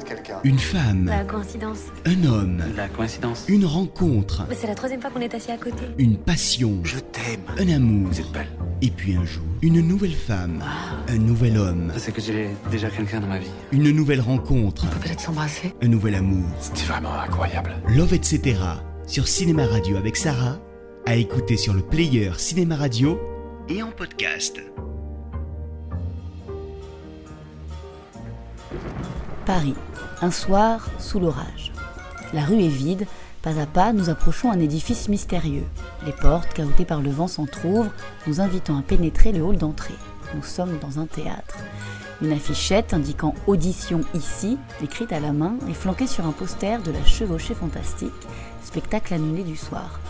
de quelqu'un. Une femme, La coïncidence. un homme, La coïncidence une rencontre, Mais c'est la troisième fois qu'on est assis à côté. une passion, Je t'aime. un amour. Vous êtes belle. Et puis un jour, une nouvelle femme, un nouvel homme, C'est que j'ai déjà quelqu'un dans ma vie. une nouvelle rencontre, Peut-être s'embrasser un nouvel amour. C'était vraiment incroyable. Love etc. sur Cinéma Radio avec Sarah, à écouter sur le player Cinéma Radio et en podcast. Paris, un soir sous l'orage. La rue est vide, pas à pas nous approchons un édifice mystérieux. Les portes, cahotées par le vent, s'entr'ouvrent, nous invitant à pénétrer le hall d'entrée. Nous sommes dans un théâtre. Une affichette indiquant audition ici, écrite à la main et flanquée sur un poster de la chevauchée fantastique, spectacle annulé du soir.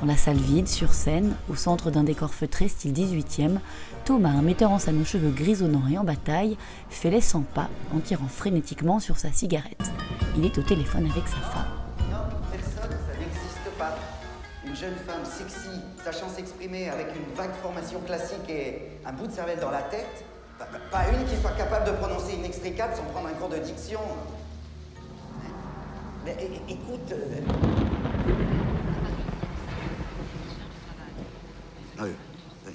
Dans la salle vide, sur scène, au centre d'un décor feutré style 18e, Thomas, un metteur en scène aux cheveux grisonnants et en bataille, fait les 100 pas en tirant frénétiquement sur sa cigarette. Il est au téléphone avec sa femme. Non, personne, ça n'existe pas. Une jeune femme sexy, sachant s'exprimer avec une vague formation classique et un bout de cervelle dans la tête. Pas, une qui soit capable de prononcer inextricable sans prendre un cours de diction. Mais écoute. Ah oui, oui.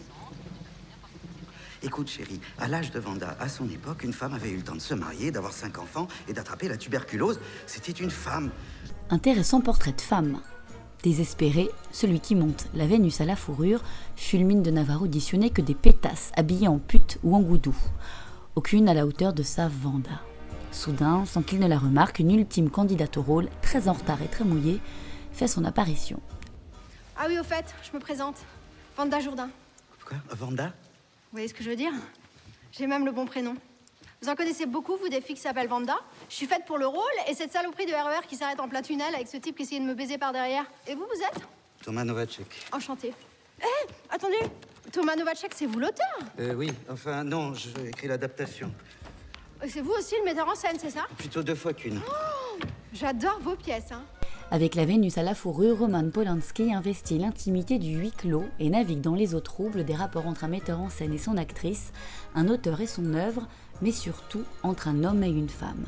Écoute, chérie, à l'âge de Vanda, à son époque, une femme avait eu le temps de se marier, d'avoir cinq enfants et d'attraper la tuberculose. C'était une femme. Intéressant portrait de femme. Désespéré, celui qui monte la Vénus à la fourrure fulmine de n'avoir auditionné que des pétasses habillées en pute ou en goudou. Aucune à la hauteur de sa Vanda. Soudain, sans qu'il ne la remarque, une ultime candidate au rôle, très en retard et très mouillée, fait son apparition. Ah oui, au fait, je me présente. Vanda Jourdain. Quoi Vanda? Vous voyez ce que je veux dire? J'ai même le bon prénom. Vous en connaissez beaucoup, vous, des filles qui s'appellent Vanda? Je suis faite pour le rôle et cette saloperie de RER qui s'arrête en plein tunnel avec ce type qui essayait de me baiser par derrière. Et vous, vous êtes? Thomas Novacek. Enchanté. Eh, attendez Thomas Novacek, c'est vous l'auteur? Euh, oui, enfin, non, j'ai écrit l'adaptation. C'est vous aussi le metteur en scène, c'est ça? Plutôt deux fois qu'une. J'adore vos pièces, hein. Avec la Vénus à la fourrure, Roman Polanski investit l'intimité du huis clos et navigue dans les eaux troubles des rapports entre un metteur en scène et son actrice, un auteur et son œuvre, mais surtout entre un homme et une femme.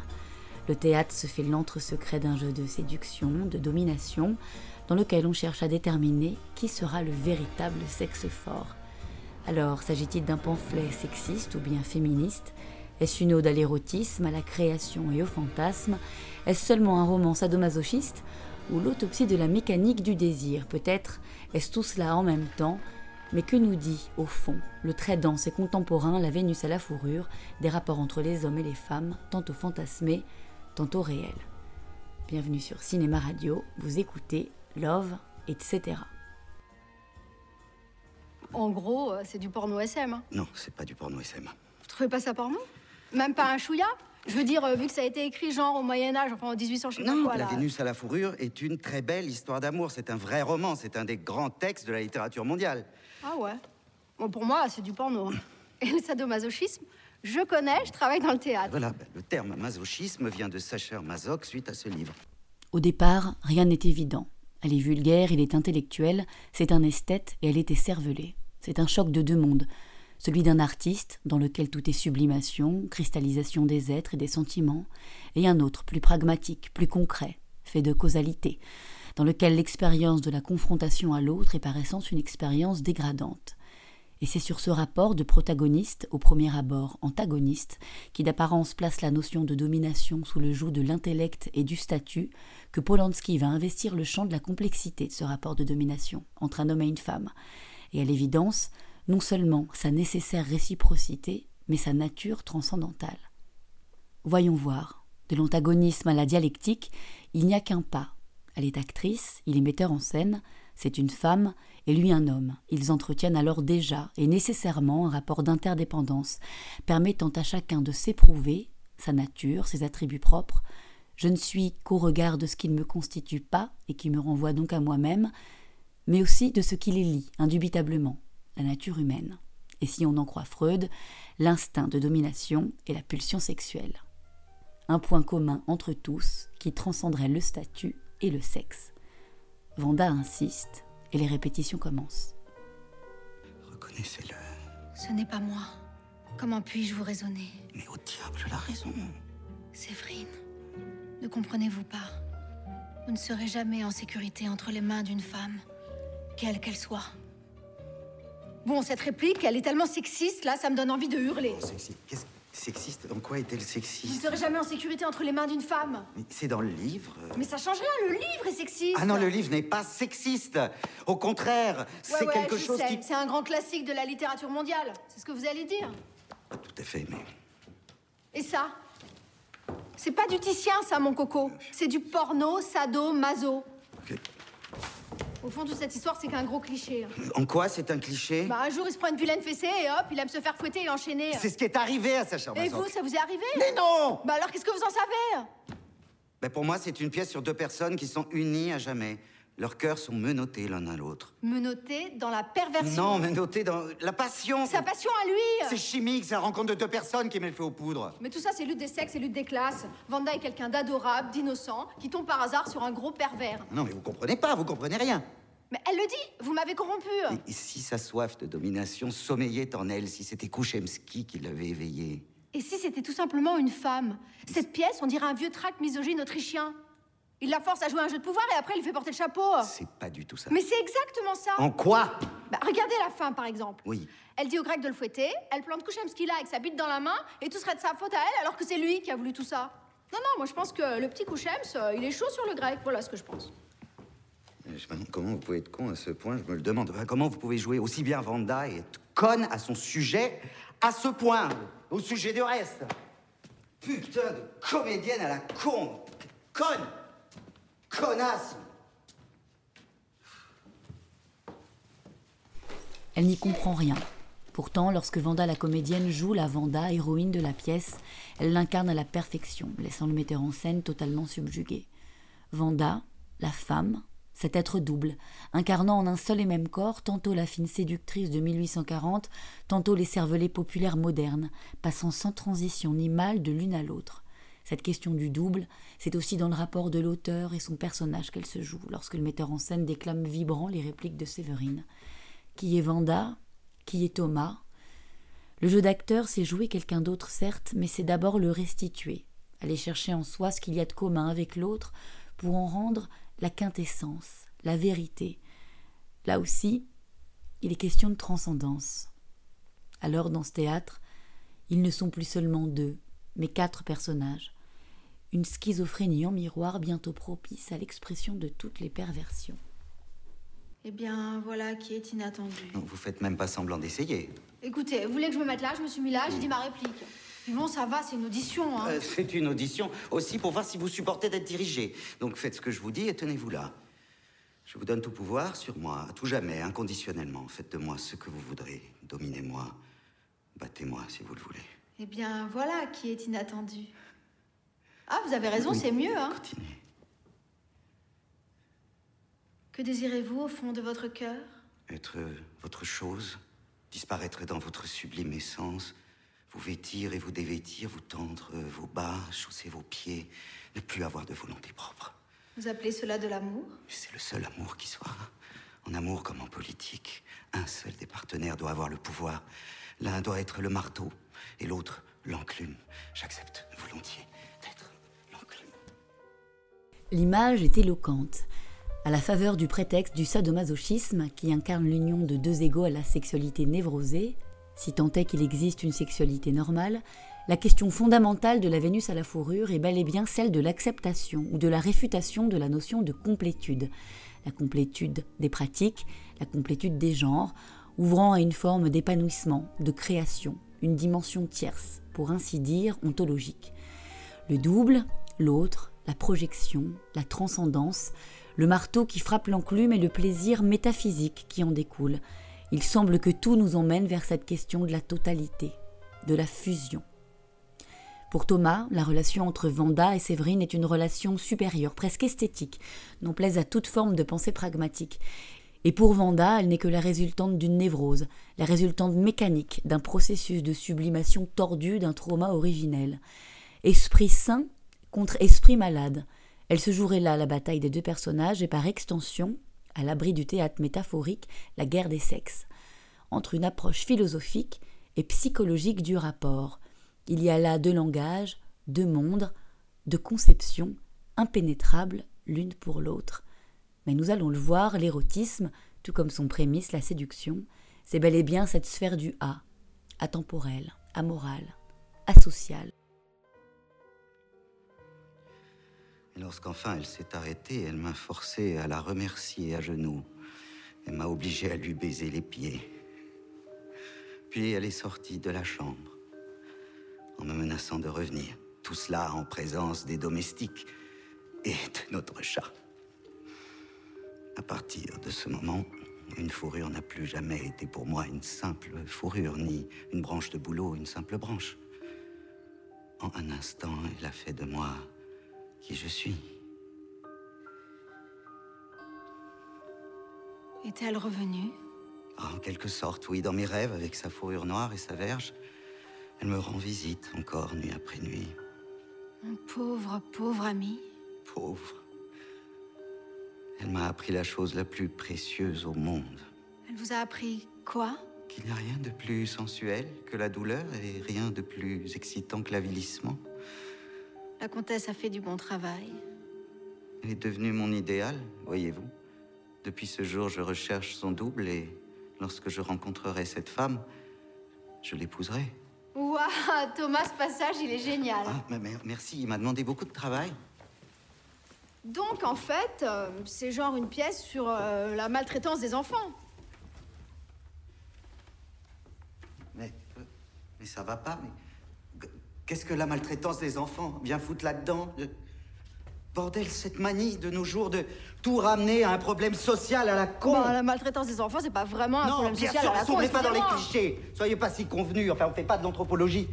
Le théâtre se fait l'antre secret d'un jeu de séduction, de domination, dans lequel on cherche à déterminer qui sera le véritable sexe fort. Alors, s'agit-il d'un pamphlet sexiste ou bien féministe? Est-ce une ode à l'érotisme, à la création et au fantasme Est-ce seulement un roman sadomasochiste ou l'autopsie de la mécanique du désir Peut-être est-ce tout cela en même temps mais que nous dit, au fond, le trait dense et contemporain, la Vénus à la fourrure, des rapports entre les hommes et les femmes, tantôt fantasmés, tantôt réels Bienvenue sur Cinéma Radio, vous écoutez Love, etc. En gros, euh, c'est du porno SM. hein? Non, c'est pas du porno SM. Vous trouvez pas ça porno? Même pas un chouïa Je veux dire, euh, vu que ça a été écrit genre au Moyen-Âge, enfin en 1800, je sais pas Non, quoi, La là. Vénus à la fourrure est une très belle histoire d'amour. C'est un vrai roman. C'est un des grands textes de la littérature mondiale. Ah ouais Bon, pour moi, c'est du porno. hein. Et le sadomasochisme, je connais, je travaille dans le théâtre. Voilà, ben, le terme masochisme vient de Sacher Masoch suite à ce livre. Au départ, rien n'est évident. Elle est vulgaire, il est intellectuel, c'est un esthète et elle est écervelée. C'est un choc de deux mondes. Celui d'un artiste, dans lequel tout est sublimation, cristallisation des êtres et des sentiments, et un autre, plus pragmatique, plus concret, fait de causalité, dans lequel l'expérience de la confrontation à l'autre est par essence une expérience dégradante. Et c'est sur ce rapport de protagoniste, au premier abord antagoniste, qui d'apparence place la notion de domination sous le joug de l'intellect et du statut, que Polanski va investir le champ de la complexité de ce rapport de domination entre un homme et une femme, et à l'évidence, non seulement sa nécessaire réciprocité, mais sa nature transcendantale. Voyons voir. De l'antagonisme à la dialectique, il n'y a qu'un pas. Elle est actrice, il est metteur en scène, c'est une femme, et lui un homme. Ils entretiennent alors déjà et nécessairement un rapport d'interdépendance, permettant à chacun de s'éprouver, sa nature, ses attributs propres. Je ne suis qu'au regard de ce qui ne me constitue pas et qui me renvoie donc à moi-même, mais aussi de ce qui les lie, indubitablement, la nature humaine. Et si on en croit Freud, l'instinct de domination et la pulsion sexuelle. Un point commun entre tous qui transcenderait le statut et le sexe. Vanda insiste et les répétitions commencent. Reconnaissez-le. Ce n'est pas moi. Comment puis-je vous raisonner? Mais au diable, la raison. Séverine. Ne comprenez-vous pas? Vous ne serez jamais en sécurité entre les mains d'une femme, quelle qu'elle soit. Bon, cette réplique, elle est tellement sexiste, là, ça me donne envie de hurler. Oh, sexy. Qu'est-ce sexiste? En quoi est-elle Vous ne sexiste serez jamais en sécurité entre les mains d'une femme. Mais C'est dans le livre. euh. Mais ça change rien, le livre est sexiste. Ah non, le livre n'est pas sexiste. Au contraire, Ouais, c'est ouais, quelque je chose sais. qui. C'est un grand classique de la littérature mondiale. C'est ce que vous allez dire. Pas tout à fait, mais. Et ça? C'est pas du Titien, ça, mon coco. C'est du porno, sado, maso. Ok. Au fond, toute cette histoire, c'est qu'un gros cliché. hein. En quoi c'est un cliché Bah, un jour, il se prend une vilaine fessée et hop, il aime se faire fouetter et enchaîner. C'est ce qui est arrivé à Sacha Et vous, ça vous est arrivé Mais non Bah alors, qu'est-ce que vous en savez Ben, Pour moi, c'est une pièce sur deux personnes qui sont unies à jamais. Leurs cœurs sont menottés l'un à l'autre. Menotté dans la perversion. Non, menottés dans la passion. Sa passion à lui C'est chimique, c'est la rencontre de deux personnes qui met le feu aux poudres. Mais tout ça, c'est lutte des sexes et lutte des classes. Vanda est quelqu'un d'adorable, d'innocent, qui tombe par hasard sur un gros pervers. Non, mais vous comprenez pas, vous comprenez rien. Mais elle le dit, vous m'avez corrompu. Et si sa soif de domination sommeillait en elle, si c'était Kouchemski qui l'avait éveillée? Et si c'était tout simplement une femme? Cette pièce, on dirait un vieux tract misogyne autrichien. Il la force à jouer un jeu de pouvoir et après il lui fait porter le chapeau. C'est pas du tout ça. Mais c'est exactement ça. En quoi? Bah, regardez la fin, par exemple. Oui. Elle dit au grec de le fouetter, elle plante Kouchemski là avec sa bite dans la main, et tout serait de sa faute à elle, alors que c'est lui qui a voulu tout ça. Non, non, moi je pense que le petit Kouchems, euh, il est chaud sur le grec. Voilà ce que je pense. Je me demande comment vous pouvez être con à ce point, je me le demande. Comment vous pouvez jouer aussi bien Vanda et être conne à son sujet à ce point, au sujet du reste? Putain de comédienne à la con Conne Connasse Elle n'y comprend rien. Pourtant, lorsque Vanda la comédienne joue la Vanda, héroïne de la pièce, elle l'incarne à la perfection, laissant le metteur en scène totalement subjugué. Vanda, la femme, cet être double, incarnant en un seul et même corps tantôt la fine séductrice de 1840, tantôt les cervelets populaires modernes, passant sans transition ni mal de l'une à l'autre. Cette question du double, c'est aussi dans le rapport de l'auteur et son personnage qu'elle se joue, lorsque le metteur en scène déclame vibrant les répliques de Séverine. Qui est Vanda? Qui est Thomas? Le jeu d'acteur, c'est jouer quelqu'un d'autre, certes, mais c'est d'abord le restituer, aller chercher en soi ce qu'il y a de commun avec l'autre pour en rendre la quintessence, la vérité. Là aussi, il est question de transcendance. Alors, dans ce théâtre, ils ne sont plus seulement deux, mais quatre personnages. Une schizophrénie en miroir bientôt propice à l'expression de toutes les perversions. Eh bien, voilà qui est inattendu. Vous faites même pas semblant d'essayer. Écoutez, vous voulez que je me mette là? Je me suis mis là, j'ai dit ma réplique. Bon, ça va, c'est une audition, hein. Euh, c'est une audition aussi pour voir si vous supportez d'être dirigé. Donc faites ce que je vous dis et tenez-vous là. Je vous donne tout pouvoir sur moi, à tout jamais, inconditionnellement. Faites de moi ce que vous voudrez. Dominez-moi. Battez-moi si vous le voulez. Eh bien, voilà qui est inattendu. Ah, vous avez raison, c'est mieux, hein. Continuez. Que désirez-vous au fond de votre cœur? Être euh, votre chose, disparaître dans votre sublime essence, vous vêtir et vous dévêtir, vous tendre euh, vos bas, chausser vos pieds, ne plus avoir de volonté propre. Vous appelez cela de l'amour? C'est le seul amour qui soit. En amour comme en politique, un seul des partenaires doit avoir le pouvoir. L'un doit être le marteau et l'autre l'enclume. J'accepte volontiers. L'image est éloquente. À la faveur du prétexte du sadomasochisme, qui incarne l'union de deux égaux à la sexualité névrosée, si tant est qu'il existe une sexualité normale, la question fondamentale de la Vénus à la fourrure est bel et bien celle de l'acceptation ou de la réfutation de la notion de complétude. La complétude des pratiques, la complétude des genres, ouvrant à une forme d'épanouissement, de création, une dimension tierce, pour ainsi dire ontologique. Le double, l'autre, la projection, la transcendance, le marteau qui frappe l'enclume et le plaisir métaphysique qui en découle. Il semble que tout nous emmène vers cette question de la totalité, de la fusion. Pour Thomas, la relation entre Vanda et Séverine est une relation supérieure, presque esthétique, non plaise à toute forme de pensée pragmatique. Et pour Vanda, elle n'est que la résultante d'une névrose, la résultante mécanique d'un processus de sublimation tordu d'un trauma originel. Esprit sain contre esprit malade. Elle se jouerait là la bataille des deux personnages et par extension, à l'abri du théâtre métaphorique, la guerre des sexes. Entre une approche philosophique et psychologique du rapport. Il y a là deux langages, deux mondes, deux conceptions, impénétrables l'une pour l'autre. Mais nous allons le voir, l'érotisme, tout comme son prémisse, la séduction, c'est bel et bien cette sphère du A, atemporelle, amorale, asociale. Et lorsqu'enfin elle s'est arrêtée, elle m'a forcé à la remercier à genoux. Elle m'a obligé à lui baiser les pieds. Puis elle est sortie de la chambre en me menaçant de revenir. Tout cela en présence des domestiques et de notre chat. À partir de ce moment, une fourrure n'a plus jamais été pour moi une simple fourrure, ni une branche de bouleau, une simple branche. En un instant, elle a fait de moi qui je suis. Est-elle revenue? Ah, En quelque sorte, oui, dans mes rêves, avec sa fourrure noire et sa verge, elle me rend visite encore nuit après nuit. Mon pauvre, pauvre ami? Pauvre. Elle m'a appris la chose la plus précieuse au monde. Elle vous a appris quoi? Qu'il n'y a rien de plus sensuel que la douleur et rien de plus excitant que l'avilissement. La comtesse a fait du bon travail. Elle est devenue mon idéal, voyez-vous. Depuis ce jour, je recherche son double et lorsque je rencontrerai cette femme, je l'épouserai. Waouh, Thomas, ce passage, il est génial. Ah, mais- mais merci, il m'a demandé beaucoup de travail. Donc, en fait, euh, c'est genre une pièce sur euh, la maltraitance des enfants. Mais, euh, mais ça va pas, mais... Qu'est-ce que la maltraitance des enfants? Vient foutre là-dedans Bordel, cette manie de nos jours de tout ramener à un problème social à la con Bah, la maltraitance des enfants, c'est pas vraiment un Non, problème social sûr, à la con, pas dans les clichés. Soyez pas si convenus. Enfin, on fait pas de l'anthropologie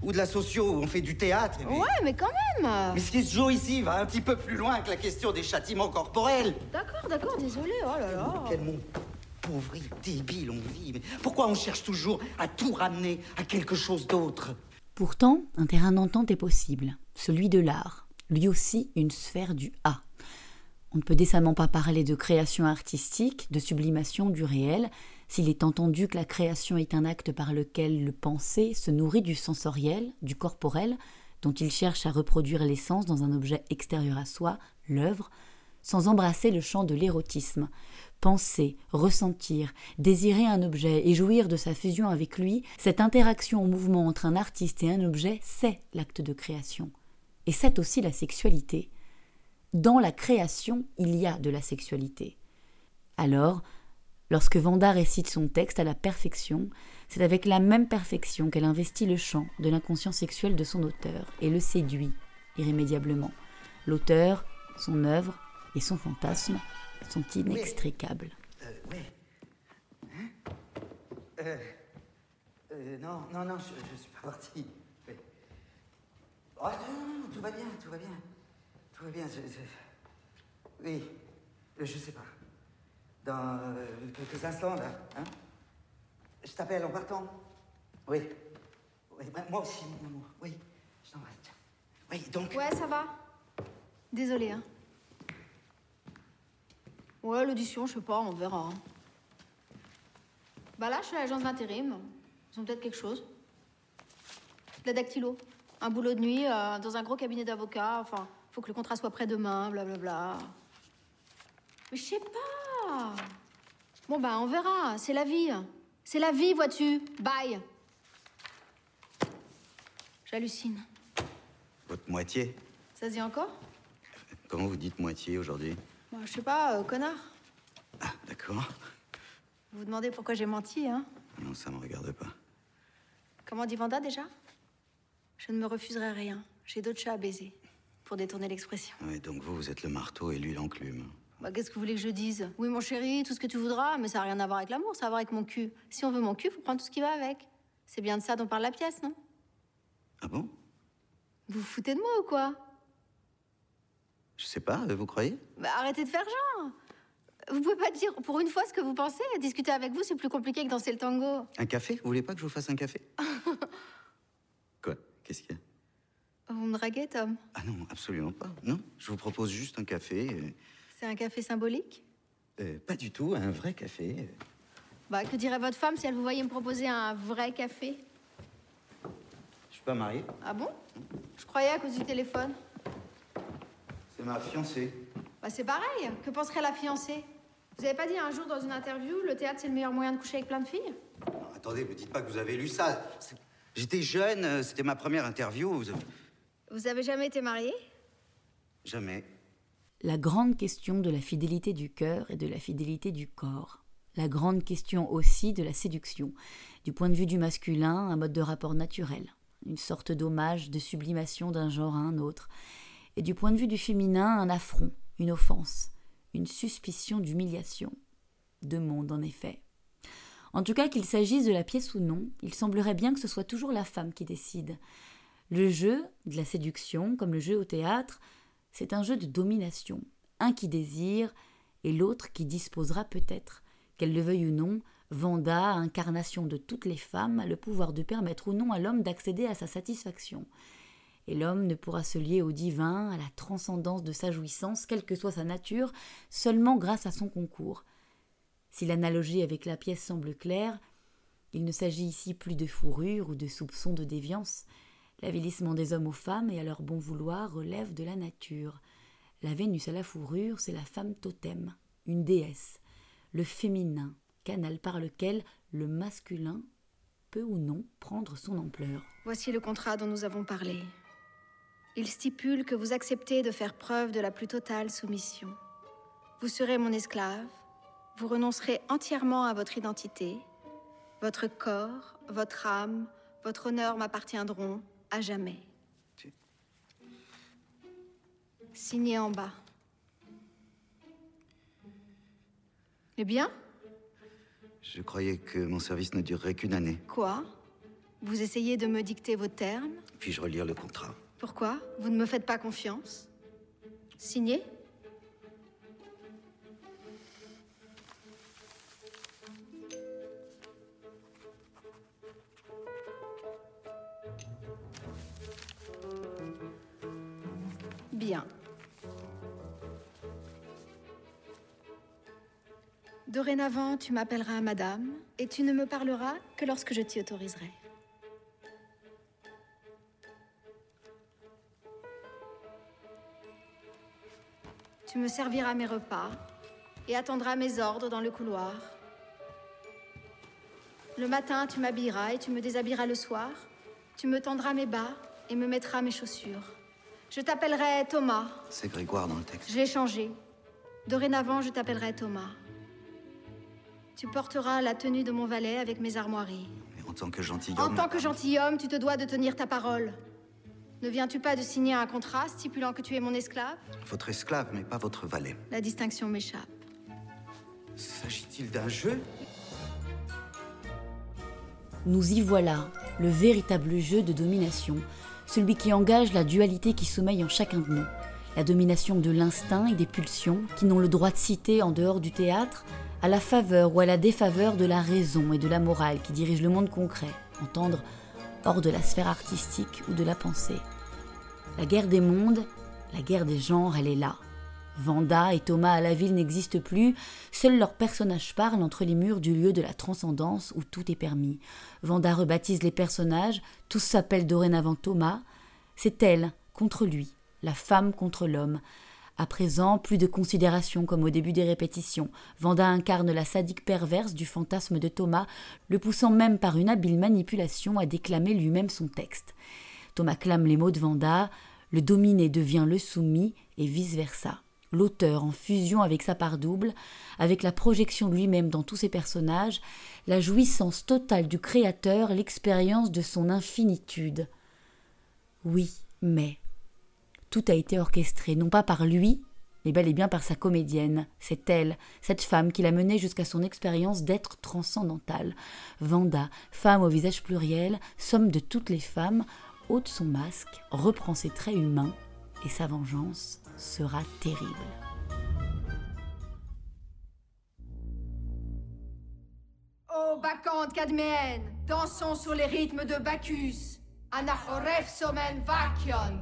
ou de la socio, on fait du théâtre. mais- Ouais, mais quand même. Mais ce qui se joue ici va un petit peu plus loin que la question des châtiments corporels. D'accord, d'accord, désolé, oh là là. Quel monde pauvre et débile on vit. Mais pourquoi on cherche toujours à tout ramener à quelque chose d'autre? Pourtant, un terrain d'entente est possible, celui de l'art, lui aussi une sphère du A. On ne peut décemment pas parler de création artistique, de sublimation du réel, s'il est entendu que la création est un acte par lequel le pensé se nourrit du sensoriel, du corporel, dont il cherche à reproduire l'essence dans un objet extérieur à soi, l'œuvre, sans embrasser le champ de l'érotisme. Penser, ressentir, désirer un objet et jouir de sa fusion avec lui, cette interaction en mouvement entre un artiste et un objet, c'est l'acte de création. Et c'est aussi la sexualité. Dans la création, il y a de la sexualité. Alors, lorsque Vanda récite son texte à la perfection, c'est avec la même perfection qu'elle investit le champ de l'inconscient sexuel de son auteur et le séduit irrémédiablement. L'auteur, son œuvre et son fantasme sont inextricables. Euh, ouais. Hein euh, euh, non, non, non, je, je suis pas parti. Oh, non, non, non, tout va bien, tout va bien. Tout va bien. je- je- Oui, euh, je sais pas. Dans euh, quelques instants, là. Hein je t'appelle en partant. Oui. Oui, bah, moi aussi, mon amour. Oui, je t'embrasse. tiens. Oui, donc. Ouais, ça va. Désolé, hein. Ouais, l'audition, je sais pas, on verra. Bah là, je suis à l'agence d'intérim. Ils ont peut-être quelque chose. De la dactylo. Un boulot de nuit euh, dans un gros cabinet d'avocats. Enfin, faut que le contrat soit prêt demain, blablabla. Mais je sais pas. Bon, bah, on verra. C'est la vie. C'est la vie, vois-tu. Bye. J'hallucine. Votre moitié Ça se dit encore? Comment vous dites moitié aujourd'hui? Je sais pas, euh, connard. Ah, d'accord. Vous vous demandez pourquoi j'ai menti, hein? Non, ça me regarde pas. Comment dit Vanda déjà? Je ne me refuserai rien. J'ai d'autres chats à baiser. Pour détourner l'expression. Ouais, donc vous, vous êtes le marteau et lui l'enclume. Bah, qu'est-ce que vous voulez que je dise? Oui, mon chéri, tout ce que tu voudras, mais ça n'a rien à voir avec l'amour, ça a à voir avec mon cul. Si on veut mon cul, faut prendre tout ce qui va avec. C'est bien de ça dont parle la pièce, non? Ah bon? Vous vous foutez de moi ou quoi? Je sais pas, euh, vous croyez? Bah, arrêtez de faire genre. Vous pouvez pas dire pour une fois ce que vous pensez. Discuter avec vous, c'est plus compliqué que danser le tango. Un café? Vous voulez pas que je vous fasse un café? Quoi? Qu'est-ce qu'il y a? Vous me draguez, Tom? Ah non, absolument pas. Non, je vous propose juste un café. euh, C'est un café symbolique? Euh, pas du tout, un vrai café. euh. Bah, que dirait votre femme si elle vous voyait me proposer un vrai café? Je suis pas marié. Ah bon? Je croyais à cause du téléphone. C'est ma fiancée. Bah, c'est pareil. Que penserait la fiancée? Vous avez pas dit un jour dans une interview le théâtre c'est le meilleur moyen de coucher avec plein de filles? Non, attendez, me dites pas que vous avez lu ça. J'étais jeune, euh, c'était ma première interview. vous- Vous avez jamais été marié Jamais. La grande question de la fidélité du cœur et de la fidélité du corps. La grande question aussi de la séduction. Du point de vue du masculin, un mode de rapport naturel, une sorte d'hommage, de sublimation d'un genre à un autre. Et du point de vue du féminin, un affront, une offense, une suspicion d'humiliation. Deux mondes, en effet. En tout cas, qu'il s'agisse de la pièce ou non, il semblerait bien que ce soit toujours la femme qui décide. Le jeu de la séduction, comme le jeu au théâtre, c'est un jeu de domination. Un qui désire et l'autre qui disposera peut-être. Qu'elle le veuille ou non, Vanda, incarnation de toutes les femmes, le pouvoir de permettre ou non à l'homme d'accéder à sa satisfaction. Et l'homme ne pourra se lier au divin, à la transcendance de sa jouissance, quelle que soit sa nature, seulement grâce à son concours. Si l'analogie avec la pièce semble claire, il ne s'agit ici plus de fourrure ou de soupçon de déviance. L'avilissement des hommes aux femmes et à leur bon vouloir relève de la nature. La Vénus à la fourrure, c'est la femme totem, une déesse, le féminin, canal par lequel le masculin peut ou non prendre son ampleur. Voici le contrat dont nous avons parlé. Il stipule que vous acceptez de faire preuve de la plus totale soumission. Vous serez mon esclave, vous renoncerez entièrement à votre identité, votre corps, votre âme, votre honneur m'appartiendront à jamais. Signé en bas. Eh bien? Je croyais que mon service ne durerait qu'une année. Quoi? Vous essayez de me dicter vos termes? Puis-je relire le contrat? Pourquoi? Vous ne me faites pas confiance? Signé Bien. Dorénavant, tu m'appelleras madame et tu ne me parleras que lorsque je t'y autoriserai. Me serviras mes repas et attendras mes ordres dans le couloir. Le matin, tu m'habilleras et tu me déshabilleras le soir. Tu me tendras mes bas et me mettras mes chaussures. Je t'appellerai Thomas. C'est Grégoire dans le texte. Je l'ai changé. Dorénavant, je t'appellerai Thomas. Tu porteras la tenue de mon valet avec mes armoiries. Mais en tant que gentilhomme. En tant que gentilhomme, tu te dois de tenir ta parole. Ne viens-tu pas de signer un contrat stipulant que tu es mon esclave? Votre esclave, mais pas votre valet. La distinction m'échappe. S'agit-il d'un jeu? Nous y voilà, le véritable jeu de domination, celui qui engage la dualité qui sommeille en chacun de nous, la domination de l'instinct et des pulsions qui n'ont le droit de citer en dehors du théâtre, à la faveur ou à la défaveur de la raison et de la morale qui dirigent le monde concret, entendre hors de la sphère artistique ou de la pensée. La guerre des mondes, la guerre des genres, elle est là. Vanda et Thomas à la ville n'existent plus, seuls leurs personnages parlent entre les murs du lieu de la transcendance où tout est permis. Vanda rebaptise les personnages, tous s'appellent dorénavant Thomas. C'est elle contre lui, la femme contre l'homme. À présent, plus de considération comme au début des répétitions. Vanda incarne la sadique perverse du fantasme de Thomas, le poussant même par une habile manipulation à déclamer lui-même son texte. Thomas clame les mots de Vanda, le dominé devient le soumis et vice-versa. L'auteur, en fusion avec sa part double, avec la projection lui-même dans tous ses personnages, la jouissance totale du créateur, l'expérience de son infinitude. Oui, mais tout a été orchestré, non pas par lui, mais bel et bien par sa comédienne. C'est elle, cette femme qui l'a mené jusqu'à son expérience d'être transcendantale. Vanda, femme au visage pluriel, somme de toutes les femmes, ôte son masque, reprend ses traits humains, et sa vengeance sera terrible. Ô bacchante cadméenne, dansons sur les rythmes de Bacchus. Anaphoref somen vacion,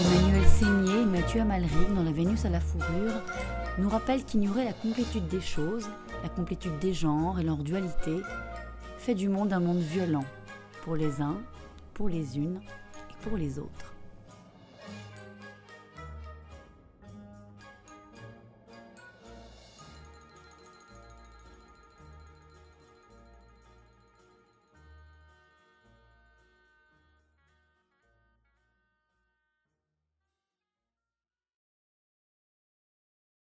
Emmanuel Seigné et Mathieu Amalric dans La Vénus à la fourrure nous rappellent qu'ignorer la complétude des choses, la complétude des genres et leur dualité fait du monde un monde violent, pour les uns, pour les unes et pour les autres.